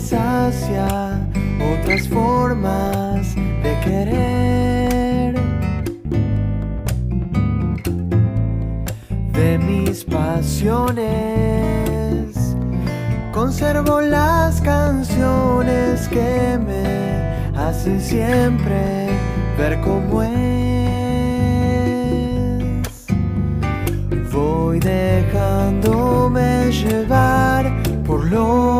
sacia otras formas de querer. De mis pasiones, conservo las canciones que me hacen siempre ver cómo es. Voy dejándome llevar por los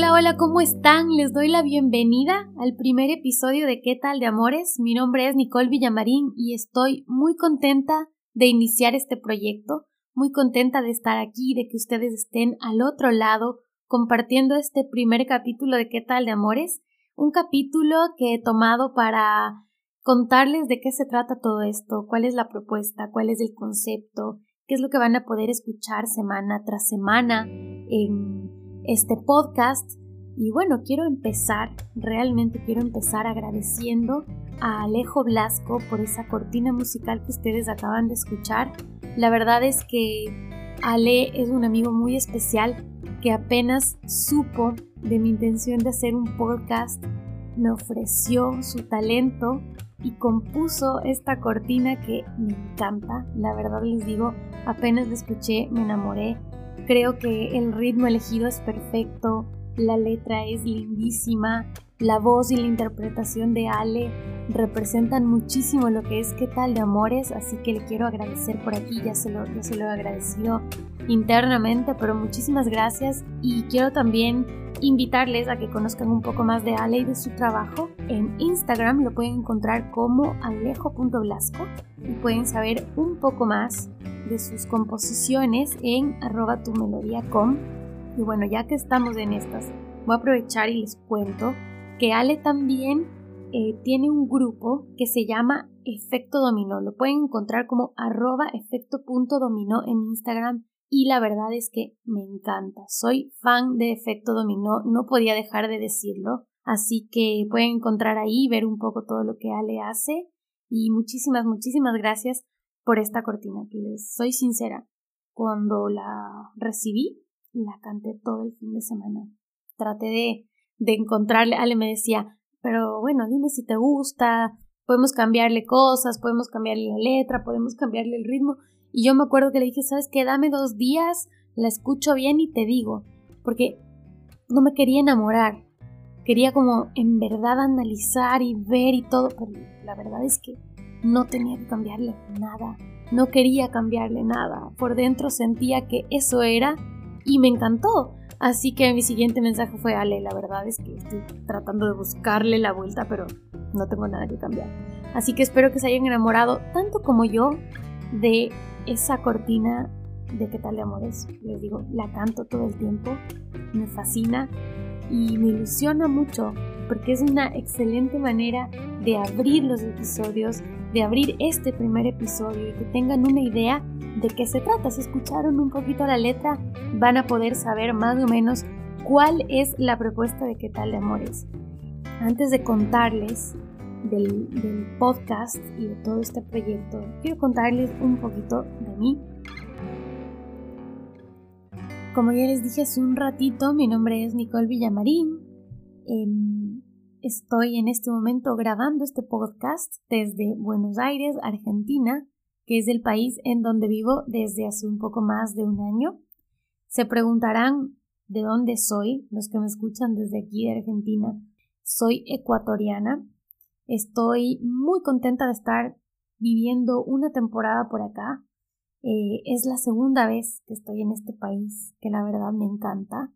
Hola, hola, ¿cómo están? Les doy la bienvenida al primer episodio de ¿Qué tal de Amores? Mi nombre es Nicole Villamarín y estoy muy contenta de iniciar este proyecto, muy contenta de estar aquí, de que ustedes estén al otro lado compartiendo este primer capítulo de ¿Qué tal de Amores? Un capítulo que he tomado para contarles de qué se trata todo esto, cuál es la propuesta, cuál es el concepto, qué es lo que van a poder escuchar semana tras semana en este podcast. Y bueno, quiero empezar, realmente quiero empezar agradeciendo a Alejo Blasco por esa cortina musical que ustedes acaban de escuchar. La verdad es que Ale es un amigo muy especial que apenas supo de mi intención de hacer un podcast, me ofreció su talento y compuso esta cortina que me encanta. La verdad les digo, apenas la escuché, me enamoré Creo que el ritmo elegido es perfecto, la letra es lindísima, la voz y la interpretación de Ale representan muchísimo lo que es qué tal de amores, así que le quiero agradecer por aquí, ya se lo, ya se lo he agradecido internamente, pero muchísimas gracias y quiero también invitarles a que conozcan un poco más de Ale y de su trabajo. En Instagram lo pueden encontrar como alejo.blasco y pueden saber un poco más de sus composiciones en arroba tu com. Y bueno, ya que estamos en estas, voy a aprovechar y les cuento que Ale también eh, tiene un grupo que se llama Efecto Dominó. Lo pueden encontrar como arroba efecto.dominó en Instagram y la verdad es que me encanta. Soy fan de Efecto Dominó, no podía dejar de decirlo. Así que pueden encontrar ahí, ver un poco todo lo que Ale hace. Y muchísimas, muchísimas gracias por esta cortina, que les soy sincera. Cuando la recibí, la canté todo el fin de semana. Traté de, de encontrarle, Ale me decía, pero bueno, dime si te gusta, podemos cambiarle cosas, podemos cambiarle la letra, podemos cambiarle el ritmo. Y yo me acuerdo que le dije, ¿sabes qué? Dame dos días, la escucho bien y te digo. Porque no me quería enamorar. Quería como en verdad analizar y ver y todo. Pero la verdad es que no tenía que cambiarle nada. No quería cambiarle nada. Por dentro sentía que eso era y me encantó. Así que mi siguiente mensaje fue, Ale, la verdad es que estoy tratando de buscarle la vuelta, pero no tengo nada que cambiar. Así que espero que se hayan enamorado tanto como yo de esa cortina de qué tal de amores. Les digo, la canto todo el tiempo, me fascina y me ilusiona mucho porque es una excelente manera de abrir los episodios, de abrir este primer episodio y que tengan una idea de qué se trata. Si escucharon un poquito la letra, van a poder saber más o menos cuál es la propuesta de qué tal de amores. Antes de contarles del, podcast y de todo este proyecto, quiero contarles un poquito de mí. Como ya les dije hace un ratito, mi nombre es Nicole Villamarín. Em, estoy en este momento grabando este podcast desde Buenos Aires, Argentina, que es el país en donde vivo desde hace un poco más de un año. Se preguntarán de dónde soy, los que me escuchan desde aquí de Argentina. Soy ecuatoriana, Estoy muy contenta de estar viviendo una temporada por acá. Eh, es la segunda vez que estoy en este país, que la verdad me encanta.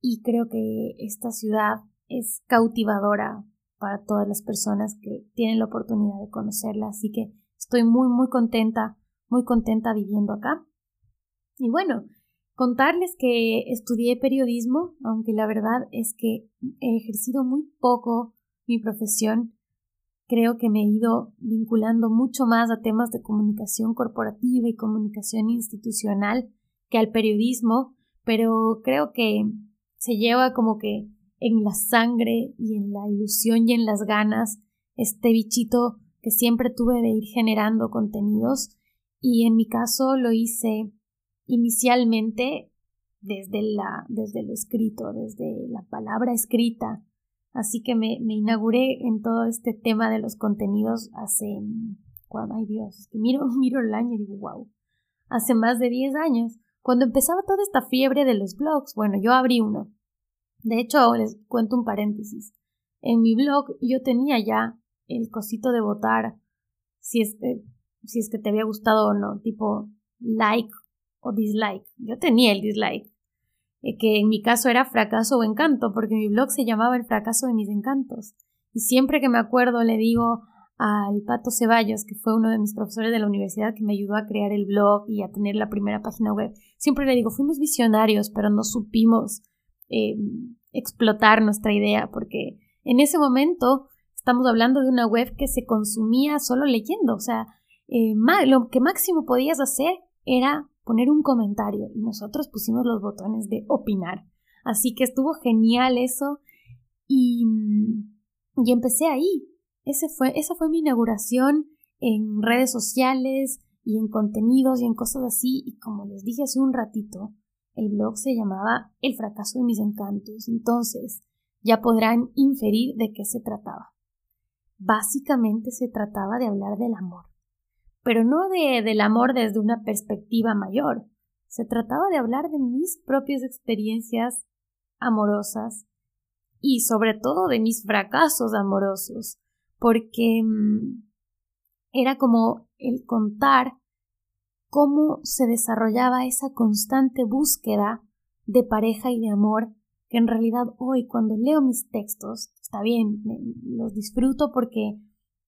Y creo que esta ciudad es cautivadora para todas las personas que tienen la oportunidad de conocerla. Así que estoy muy, muy contenta, muy contenta viviendo acá. Y bueno, contarles que estudié periodismo, aunque la verdad es que he ejercido muy poco mi profesión creo que me he ido vinculando mucho más a temas de comunicación corporativa y comunicación institucional que al periodismo, pero creo que se lleva como que en la sangre y en la ilusión y en las ganas este bichito que siempre tuve de ir generando contenidos y en mi caso lo hice inicialmente desde, la, desde lo escrito, desde la palabra escrita. Así que me, inauguré en todo este tema de los contenidos hace, ay Dios, que miro, miro el año y digo, wow, hace más de 10 años, cuando empezaba toda esta fiebre de los blogs, bueno, yo abrí uno. De hecho, les cuento un paréntesis. En mi blog yo tenía ya el cosito de votar si es, que, si es que te había gustado o no, tipo like o dislike. Yo tenía el dislike, eh, que en mi caso era fracaso o encanto, porque mi blog se llamaba El fracaso de mis encantos. Y siempre que me acuerdo le digo al Pato Ceballos, que fue uno de mis profesores de la universidad que me ayudó a crear el blog y a tener la primera página web, siempre le digo, fuimos visionarios, pero no supimos eh, explotar nuestra idea, porque en ese momento estamos hablando de una web que se consumía solo leyendo, o sea, eh, lo que máximo podías hacer era poner un comentario y nosotros pusimos los botones de opinar. Así que estuvo genial eso y, y empecé ahí. Ese fue, esa fue mi inauguración en redes sociales y en contenidos y en cosas así y como les dije hace un ratito, el blog se llamaba El fracaso de mis encantos. Entonces, ya podrán inferir de qué se trataba. Básicamente se trataba de hablar del amor pero no de, del amor desde una perspectiva mayor. Se trataba de hablar de mis propias experiencias amorosas y sobre todo de mis fracasos amorosos, porque mm, era como el contar cómo se desarrollaba esa constante búsqueda de pareja y de amor que en realidad hoy cuando leo mis textos, está bien, los disfruto porque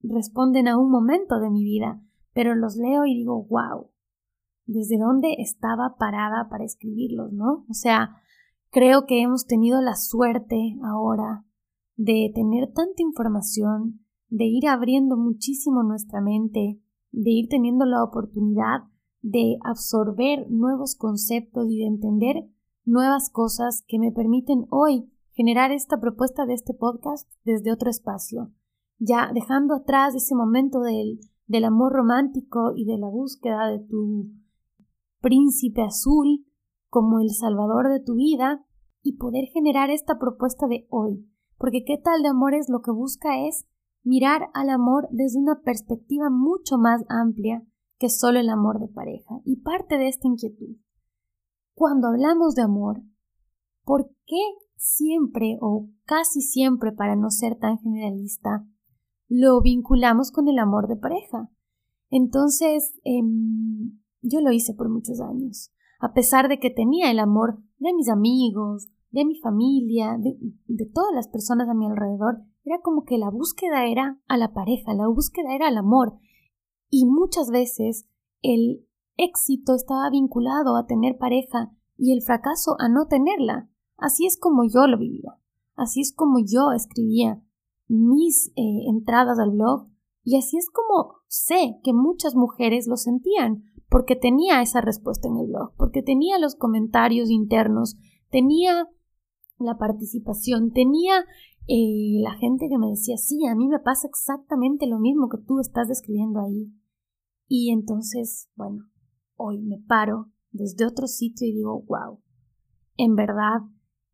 responden a un momento de mi vida, pero los leo y digo, wow, ¿desde dónde estaba parada para escribirlos, no? O sea, creo que hemos tenido la suerte ahora de tener tanta información, de ir abriendo muchísimo nuestra mente, de ir teniendo la oportunidad de absorber nuevos conceptos y de entender nuevas cosas que me permiten hoy generar esta propuesta de este podcast desde otro espacio, ya dejando atrás ese momento del del amor romántico y de la búsqueda de tu príncipe azul como el salvador de tu vida y poder generar esta propuesta de hoy. Porque qué tal de amores lo que busca es mirar al amor desde una perspectiva mucho más amplia que solo el amor de pareja. Y parte de esta inquietud. Cuando hablamos de amor, ¿por qué siempre o casi siempre, para no ser tan generalista, lo vinculamos con el amor de pareja. Entonces, em, yo lo hice por muchos años, a pesar de que tenía el amor de mis amigos, de mi familia, de, de todas las personas a mi alrededor, era como que la búsqueda era a la pareja, la búsqueda era al amor. Y muchas veces el éxito estaba vinculado a tener pareja y el fracaso a no tenerla. Así es como yo lo vivía, así es como yo escribía mis eh, entradas al blog y así es como sé que muchas mujeres lo sentían, porque tenía esa respuesta en el blog, porque tenía los comentarios internos, tenía la participación, tenía eh, la gente que me decía, sí, a mí me pasa exactamente lo mismo que tú estás describiendo ahí. Y entonces, bueno, hoy me paro desde otro sitio y digo, wow, en verdad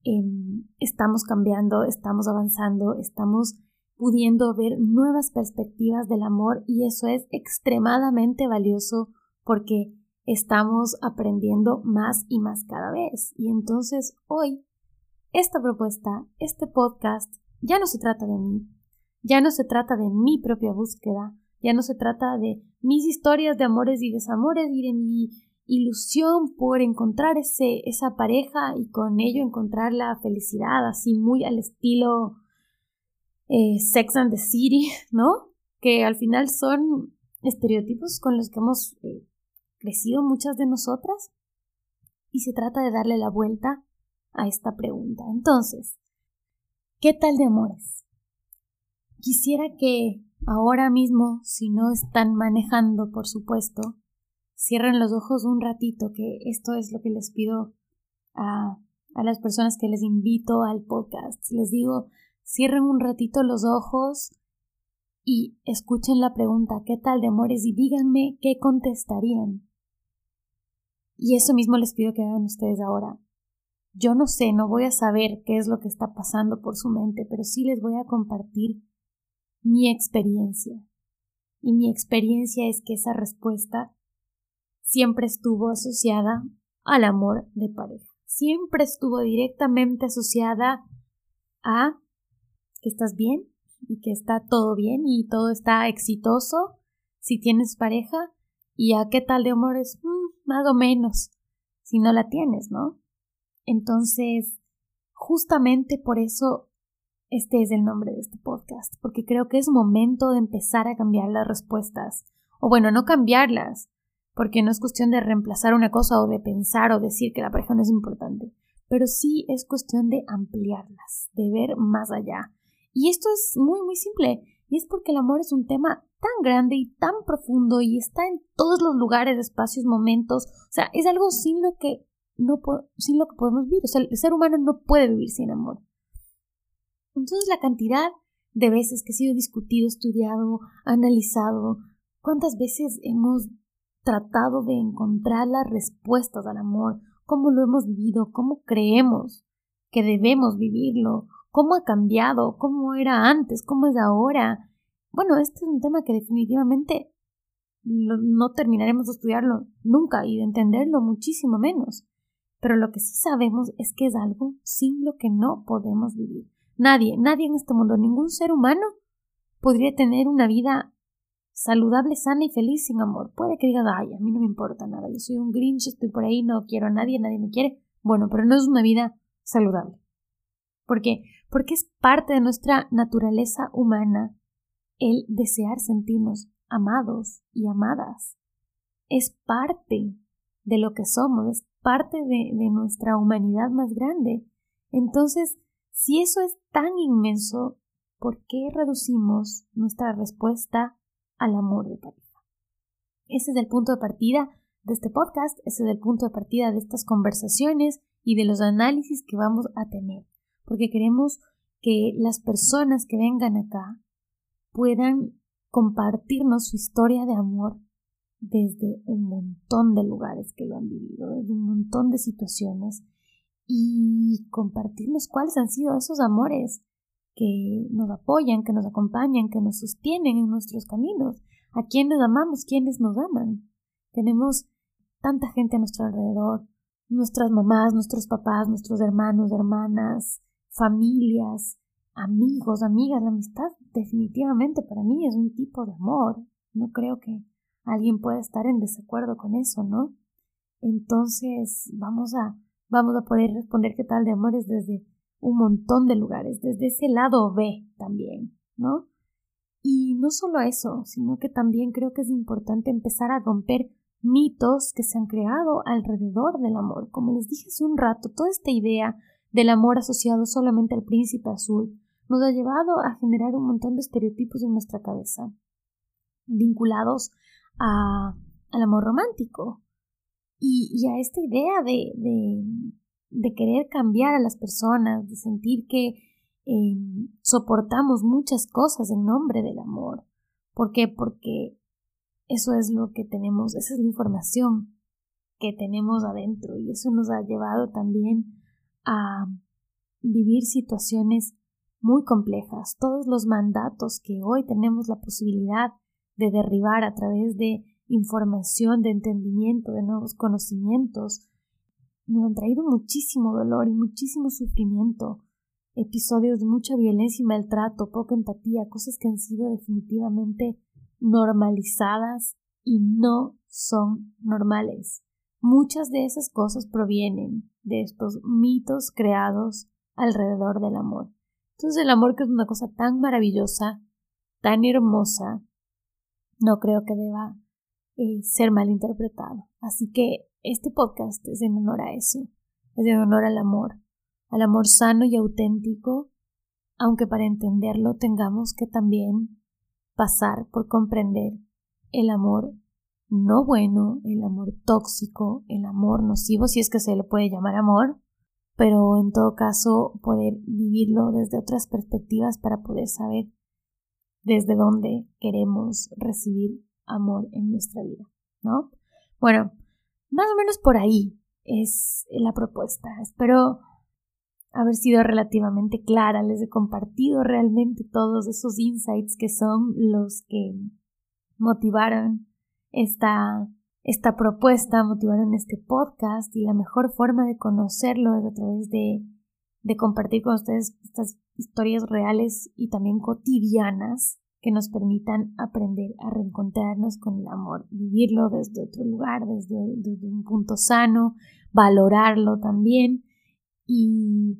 Em, estamos cambiando, estamos avanzando, estamos pudiendo ver nuevas perspectivas del amor y eso es extremadamente valioso porque estamos aprendiendo más y más cada vez. Y entonces hoy, esta propuesta, este podcast, ya no se trata de mí, ya no se trata de mi propia búsqueda, ya no se trata de mis historias de amores y desamores y de mi ilusión por encontrar ese, esa pareja y con ello encontrar la felicidad, así muy al estilo eh, Sex and the City, ¿no? Que al final son estereotipos con los que hemos eh, crecido muchas de nosotras. Y se trata de darle la vuelta a esta pregunta. Entonces, ¿qué tal de amores? Quisiera que ahora mismo, si no están manejando, por supuesto, cierren los ojos un ratito, que esto es lo que les pido a, a las personas que les invito al podcast. Les digo, cierren un ratito los ojos y escuchen la pregunta ¿qué tal de amores? y díganme qué contestarían. Y eso mismo les pido que hagan ustedes ahora. Yo no sé, no voy a saber qué es lo que está pasando por su mente, pero sí les voy a compartir mi experiencia. Y mi experiencia es que esa respuesta siempre estuvo asociada al amor de pareja. Siempre estuvo directamente asociada a que estás bien y que está todo bien y todo está exitoso si tienes pareja y a qué tal de amores mm, más o menos si no la tienes, ¿no? Entonces, justamente por eso este es el nombre de este podcast, porque creo que es momento de empezar a cambiar las respuestas. O bueno, no cambiarlas, porque no es cuestión de reemplazar una cosa o de pensar o decir que la pareja no es importante, pero sí es cuestión de ampliarlas, de ver más allá. Y esto es muy, muy simple, y es porque el amor es un tema tan grande y tan profundo y está en todos los lugares, espacios, momentos, o sea, es algo sin lo que no sin lo que podemos vivir, o sea, el ser humano no puede vivir sin amor. Entonces la cantidad de veces que ha sido discutido, estudiado, analizado, cuántas veces hemos tratado de encontrar las respuestas al amor, cómo lo hemos vivido, cómo creemos que debemos vivirlo, cómo ha cambiado, cómo era antes, cómo es ahora. Bueno, este es un tema que definitivamente no, terminaremos de estudiarlo nunca y de entenderlo muchísimo menos. Pero lo que sí sabemos es que es algo sin lo que no podemos vivir. Nadie, nadie en este mundo, ningún ser humano podría tener una vida saludable, sana y feliz sin amor. Puede que digas, ay, a mí no me importa nada, yo soy un grinch, estoy por ahí, no quiero a nadie, nadie me quiere. Bueno, pero no es una vida saludable. ¿Por qué? Porque es parte de nuestra naturaleza humana el desear sentirnos amados y amadas. Es parte de lo que somos, es parte de, de nuestra humanidad más grande. Entonces, si eso es tan inmenso, ¿por qué reducimos nuestra respuesta al amor de pareja? Ese es el punto de partida de este podcast, ese es el punto de partida de estas conversaciones y de los análisis que vamos a tener, porque queremos que las personas que vengan acá puedan compartirnos su historia de amor desde un montón de lugares que lo han vivido, desde un montón de situaciones y compartirnos cuáles han sido esos amores que nos apoyan, que nos acompañan, que nos sostienen en nuestros caminos, a quienes amamos, quienes nos aman. Tenemos tanta gente a nuestro alrededor, nuestras mamás, nuestros papás, nuestros hermanos, hermanas, familias, amigos, amigas, la amistad definitivamente para mí es un tipo de amor. No creo que alguien pueda estar en desacuerdo con eso, ¿no? Entonces vamos a vamos a poder responder qué tal de amores desde un montón de lugares, desde ese lado B también, ¿no? Y no solo eso, sino que también creo que es importante empezar a romper mitos que se han creado alrededor del amor. Como les dije hace un rato, toda esta idea del amor asociado solamente al príncipe azul nos ha llevado a generar un montón de estereotipos en nuestra cabeza, vinculados a, al amor romántico, y, a esta idea de, de, querer cambiar a las personas, de sentir que eh, soportamos muchas cosas en nombre del amor. ¿Por qué? Porque eso es lo que tenemos, esa es la información que tenemos adentro y eso nos ha llevado también a vivir situaciones muy complejas. Todos los mandatos que hoy tenemos la posibilidad de derribar a través de información, de entendimiento, de nuevos conocimientos, nos han traído muchísimo dolor y muchísimo sufrimiento, episodios de mucha violencia y maltrato, poca empatía, cosas que han sido definitivamente normalizadas y no son normales. Muchas de esas cosas provienen de estos mitos creados alrededor del amor. Entonces el amor que es una cosa tan maravillosa, tan hermosa, no creo que deba eh, ser malinterpretado. Así que este podcast es en honor a eso, es en honor al amor, al amor sano y auténtico, aunque para entenderlo tengamos que también pasar por comprender el amor no bueno, el amor tóxico, el amor nocivo, si es que se le puede llamar amor, pero en todo caso poder vivirlo desde otras perspectivas para poder saber desde dónde queremos recibir amor en nuestra vida, ¿no? Bueno, más o menos por ahí es la propuesta. Espero haber sido relativamente clara, les he compartido realmente todos esos insights que son los que motivaron esta, esta propuesta, motivaron este podcast y la mejor forma de conocerlo es a través de, de compartir con ustedes estas historias reales y también cotidianas que nos permitan aprender a reencontrarnos con el amor, vivirlo desde otro lugar, desde, un punto sano, valorarlo también y,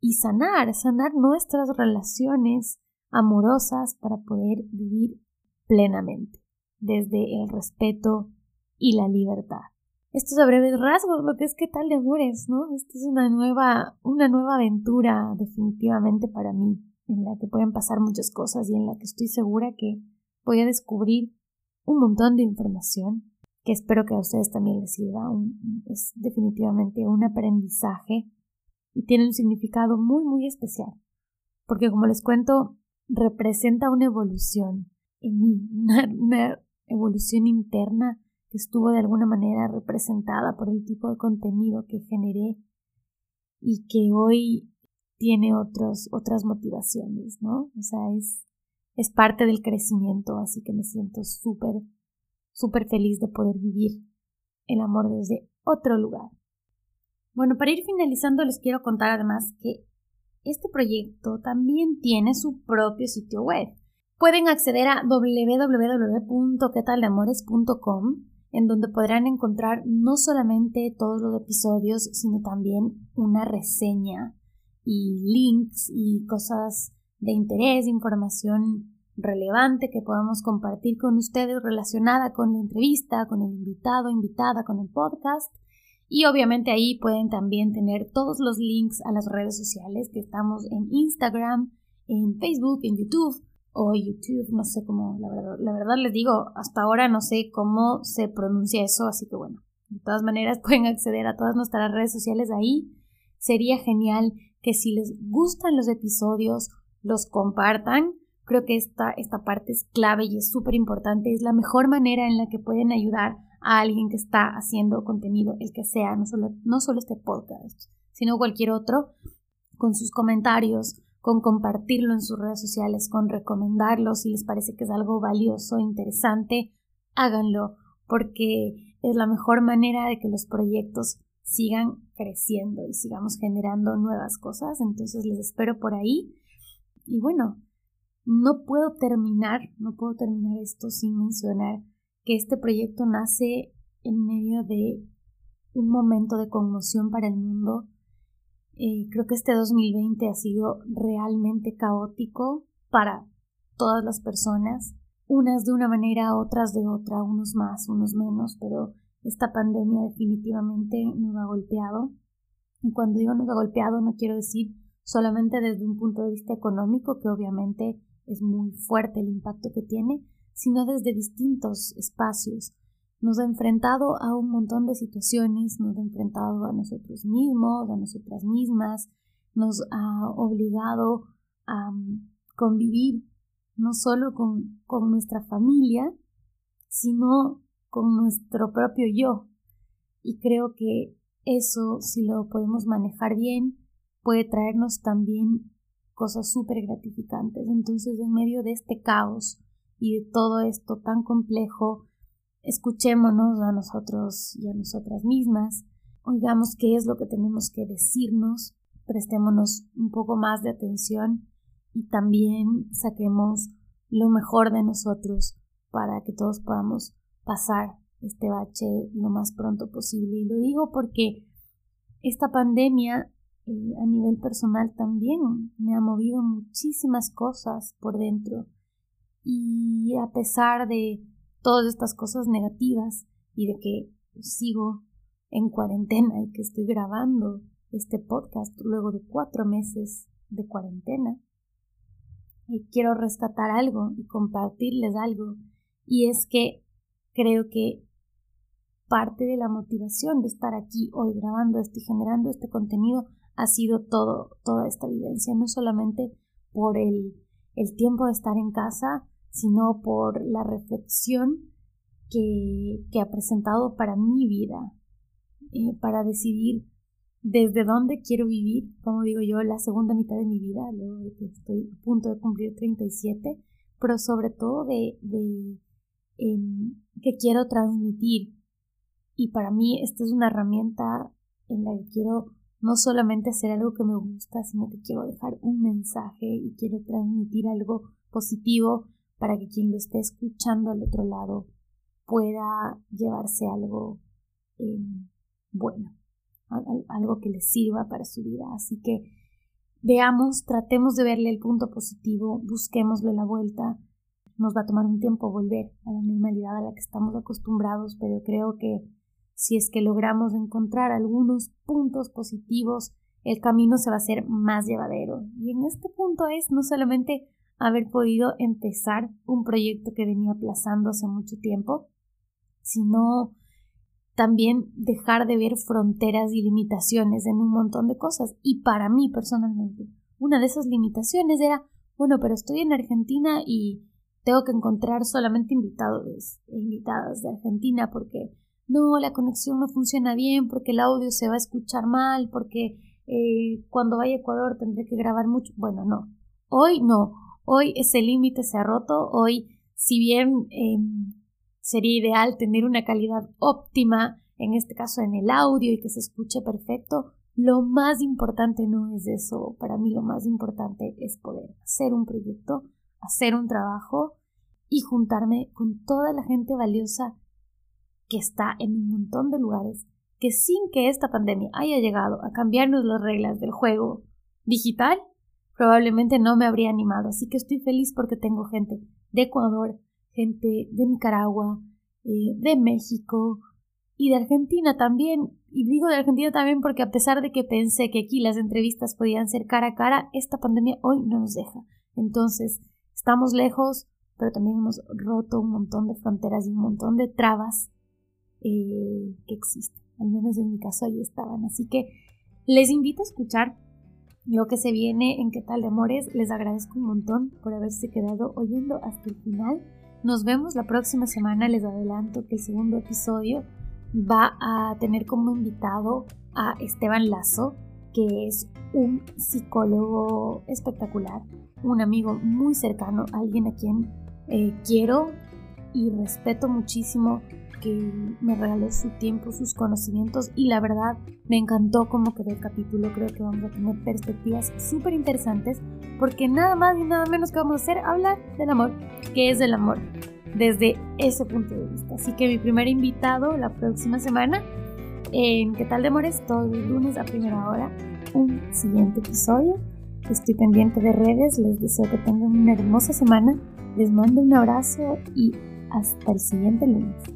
y sanar, sanar nuestras relaciones amorosas para poder vivir plenamente, desde el respeto y la libertad. Estos a breves rasgos, lo que es qué tal de amores, ¿no? Esta es una nueva, una nueva aventura definitivamente para mí en la que pueden pasar muchas cosas y en la que estoy segura que voy a descubrir un montón de información que espero que a ustedes también les sirva. es definitivamente un aprendizaje y tiene un significado muy, muy especial. Porque como les cuento, representa una evolución en mí, una evolución interna que estuvo de alguna manera representada por el tipo de contenido que generé y que hoy tiene otros, otras motivaciones, ¿no? O sea, es, es parte del crecimiento, así que me siento súper, súper feliz de poder vivir el amor desde otro lugar. Bueno, para ir finalizando les quiero contar además que este proyecto también tiene su propio sitio web. Pueden acceder a www.quetaldeamores.com en donde podrán encontrar no solamente todos los episodios, sino también una reseña y links y cosas de interés, información relevante que podamos compartir con ustedes relacionada con la entrevista, con el invitado, invitada, con el podcast. Y obviamente ahí pueden también tener todos los links a las redes sociales que estamos en Instagram, en Facebook, en YouTube o YouTube, no sé cómo, la verdad, la verdad les digo, hasta ahora no sé cómo se pronuncia eso, así que bueno, de todas maneras pueden acceder a todas nuestras redes sociales ahí. Sería genial que si les gustan los episodios, los compartan. Creo que esta, esta parte es clave y es súper importante. Es la mejor manera en la que pueden ayudar a alguien que está haciendo contenido, el que sea, no solo, no solo este podcast, sino cualquier otro, con sus comentarios, con compartirlo en sus redes sociales, con recomendarlo si les parece que es algo valioso, interesante, háganlo, porque es la mejor manera de que los proyectos sigan creciendo y sigamos generando nuevas cosas. Entonces les espero por ahí. Y bueno, no puedo terminar, no puedo terminar esto sin mencionar que este proyecto nace en medio de un momento de conmoción para el mundo. Eh, creo que este 2020 ha sido realmente caótico para todas las personas, unas de una manera, otras de otra, unos más, unos menos, pero esta pandemia definitivamente nos ha golpeado. Y cuando digo nos ha golpeado no quiero decir solamente desde un punto de vista económico, que obviamente es muy fuerte el impacto que tiene, sino desde distintos espacios. Nos ha enfrentado a un montón de situaciones, nos ha enfrentado a nosotros mismos, a nosotras mismas, nos ha obligado a mm, convivir no solo con, con nuestra familia, sino con nuestro propio yo. Y creo que eso, si lo podemos manejar bien, puede traernos también cosas súper gratificantes. Entonces, en medio de este caos y de todo esto tan complejo, escuchémonos a nosotros y a nosotras mismas, oigamos qué es lo que tenemos que decirnos, prestémonos un poco más de atención y también saquemos lo mejor de nosotros para que todos podamos pasar este bache lo más pronto posible. Y lo digo porque esta pandemia eh, a nivel personal también me ha movido muchísimas cosas por dentro. Y a pesar de todas estas cosas negativas y de que sigo en cuarentena y que estoy grabando este podcast luego de cuatro meses de cuarentena, eh, quiero rescatar algo y compartirles algo. Y es que creo que parte de la motivación de estar aquí hoy grabando esto y generando este contenido ha sido todo, toda esta vivencia, no solamente por el, el tiempo de estar en casa, sino por la reflexión que, que ha presentado para mi vida, eh, para decidir desde dónde quiero vivir, como digo yo, la segunda mitad de mi vida, luego estoy a punto de cumplir 37, pero sobre todo de em, que quiero transmitir. Y para mí esta es una herramienta en la que quiero no solamente hacer algo que me gusta, sino que quiero dejar un mensaje y quiero transmitir algo positivo para que quien lo esté escuchando al otro lado pueda llevarse algo em, bueno algo que les sirva para su vida. Así que veamos, tratemos de verle el punto positivo, busquémosle la vuelta. Nos va a tomar un tiempo volver a la normalidad a la que estamos acostumbrados, pero creo que si es que logramos encontrar algunos puntos positivos, el camino se va a hacer más llevadero. Y en este punto es no solamente haber podido empezar un proyecto que venía aplazando hace mucho tiempo, sino también dejar de ver fronteras y limitaciones en un montón de cosas. Y para mí personalmente, una de esas limitaciones era, bueno, pero estoy en Argentina y tengo que encontrar solamente invitados e invitadas de Argentina porque no, la conexión no funciona bien, porque el audio se va a escuchar mal, porque eh, cuando vaya a Ecuador tendré que grabar mucho. Bueno, no. Hoy no. Hoy ese límite se ha roto. Hoy, si bien em, Sería ideal tener una calidad óptima, en este caso en el audio y que se escuche perfecto. Lo más importante no es eso. Para mí lo más importante es poder hacer un proyecto, hacer un trabajo y juntarme con toda la gente valiosa que está en un montón de lugares que sin que esta pandemia haya llegado a cambiarnos las reglas del juego digital, probablemente no me habría animado. Así que estoy feliz porque tengo gente de Ecuador, gente de Nicaragua, eh, de México y de Argentina también. Y digo de Argentina también porque a pesar de que pensé que aquí las entrevistas podían ser cara a cara, esta pandemia hoy no nos deja. Entonces, estamos lejos, pero también hemos roto un montón de fronteras y un montón de trabas eh, que existen. Al menos en mi caso ahí estaban. Así que les invito a escuchar lo que se viene en qué tal de amores. Les agradezco un montón por haberse quedado oyendo hasta el final. Nos vemos la próxima semana. Les adelanto que el segundo episodio va a tener como invitado a Esteban Lazo, que es un psicólogo espectacular, un amigo muy cercano, alguien a quien eh, quiero y respeto muchísimo que me regaló su tiempo, sus conocimientos y la verdad me encantó cómo quedó el capítulo. Creo que vamos a tener perspectivas súper interesantes porque nada más y nada menos que vamos a hacer hablar del amor, que es el amor, desde ese punto de vista. Así que mi primer invitado la próxima semana en ¿Qué tal de amores? Todos los lunes a primera hora, un siguiente episodio. Estoy pendiente de redes, les deseo que tengan una hermosa semana, les mando un abrazo y hasta el siguiente lunes.